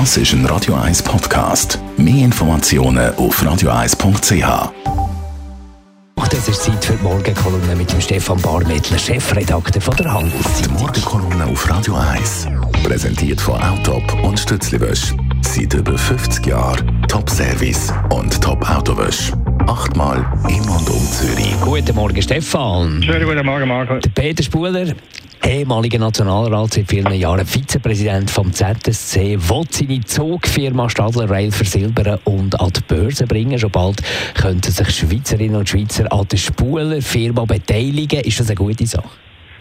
Das ist ein Radio 1 Podcast. Mehr Informationen auf radio1.ch. Das ist Zeit für die Morgenkolumne mit dem Stefan Barmettler, Chefredakteur von der Die Handelszeitung. Morgenkolumne auf Radio 1. Präsentiert von Autop und Stützliwösch. Seit über 50 Jahren Top-Service und Top-Autowösch. Achtmal in und um Zürich. Guten Morgen, Stefan. Schönen guten Morgen, Marco. Der Peter Spuler, ehemaliger Nationalrat, seit vielen Jahren Vizepräsident vom ZSC, will seine Zugfirma Stadler Rail versilbern und an die Börse bringen. Schon bald könnten sich Schweizerinnen und Schweizer an der Spuler-Firma beteiligen. Ist das eine gute Sache?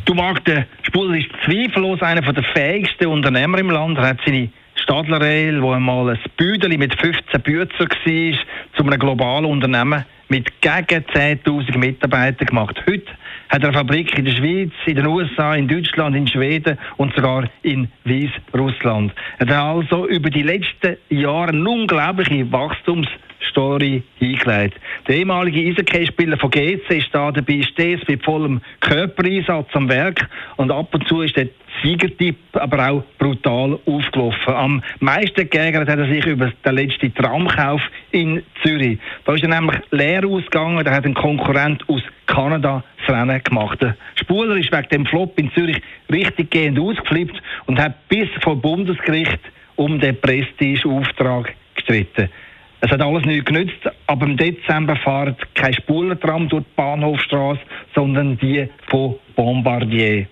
Du magst, der Spuler ist zweifellos einer der fähigsten Unternehmer im Land. Er hat seine Stadler Rail, wo einmal ein Büdeli mit 15 Büzer war, zu einem globalen Unternehmen mit gegen 10.000 Mitarbeitern gemacht. Heute hat er eine Fabrik in der Schweiz, in den USA, in Deutschland, in Schweden und sogar in Weißrussland. Er hat also über die letzten Jahre eine unglaubliche Wachstumsstory hingelegt. Der ehemalige Eishockeyspieler von GC ist da dabei, stets mit vollem Körpereinsatz am Werk und ab und zu ist der Siegertipp aber auch brutal aufgelaufen. Am meisten geärgert hat er sich über den letzten Tramkauf in Zürich. Da ist er nämlich leer ausgegangen, da hat ein Konkurrent aus Kanada das Rennen gemacht. Der Spuler ist wegen dem Flop in Zürich richtig gehend ausgeflippt und hat bis vor Bundesgericht um den Prestigeauftrag gestritten. Es hat alles nichts genützt, aber im Dezember fahren kein Spulertram durch die Bahnhofstrasse, sondern die von Bombardier.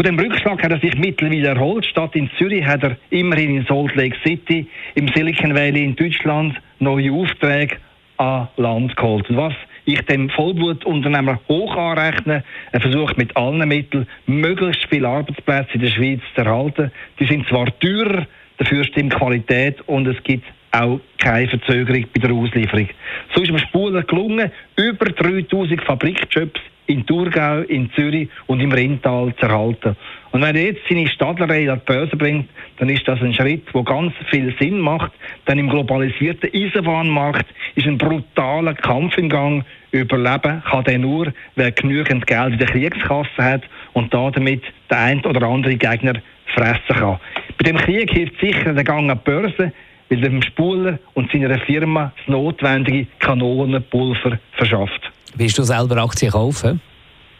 Von dem Rückschlag hat er sich mittlerweile erholt. Statt in Zürich hat er immerhin in Salt Lake City, im Silicon Valley in Deutschland, neue Aufträge an Land geholt. Was ich dem Vollblutunternehmer hoch anrechne, er versucht mit allen Mitteln, möglichst viele Arbeitsplätze in der Schweiz zu erhalten. Die sind zwar teurer, dafür stimmt Qualität und es gibt auch keine Verzögerung bei der Auslieferung. So ist dem Spuler gelungen, über 3000 Fabrikjobs in Thurgau, in Zürich und im Rheintal zu erhalten. Und wenn er jetzt seine Stadlerei an die Börse bringt, dann ist das ein Schritt, der ganz viel Sinn macht. Denn im globalisierten Eisenbahnmarkt ist ein brutaler Kampf im Gang. Überleben kann der nur, wer genügend Geld in der Kriegskasse hat und da damit der ein oder andere Gegner fressen kann. Bei dem Krieg hilft sicher der Gang an die Börse, weil dem Spuler und seiner Firma das notwendige Kanonenpulver verschafft. Willst du selber Aktien kaufen?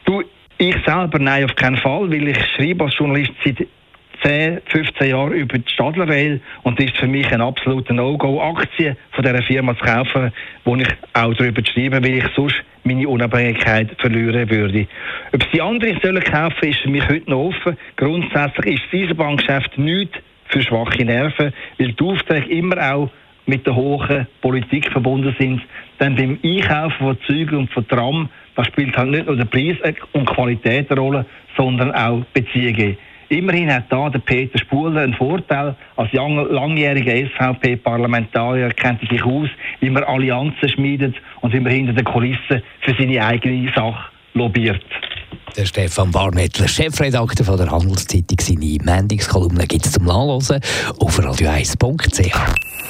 Du, ich selber nein, auf keinen Fall, weil ich schreibe als Journalist seit 10, 15 Jahren über die Stadler Rail und das ist für mich ein absoluter No-Go, Aktien von dieser Firma zu kaufen, wo ich auch darüber schreibe, weil ich sonst meine Unabhängigkeit verlieren würde. Ob sie andere sollen kaufen, ist für mich heute noch offen. Grundsätzlich ist das Eisenbahngeschäft nichts für schwache Nerven, weil die Aufträge immer auch mit der hohen Politik verbunden sind. Denn beim Einkaufen von Zügen und von Tram, da spielt halt nicht nur der Preis und Qualität eine Rolle, sondern auch Beziehungen. Immerhin hat da der Peter Spuler einen Vorteil. Als lang- langjähriger SVP-Parlamentarier kennt er sich aus, wie man Allianzen schmiedet und wie man hinter den Kulissen für seine eigene Sache lobbyiert. Der Stefan Barmettler, Chefredakteur von der Handelszeitung, seine Mendingskolumne gibt es zum Nachlesen auf radio1.ch.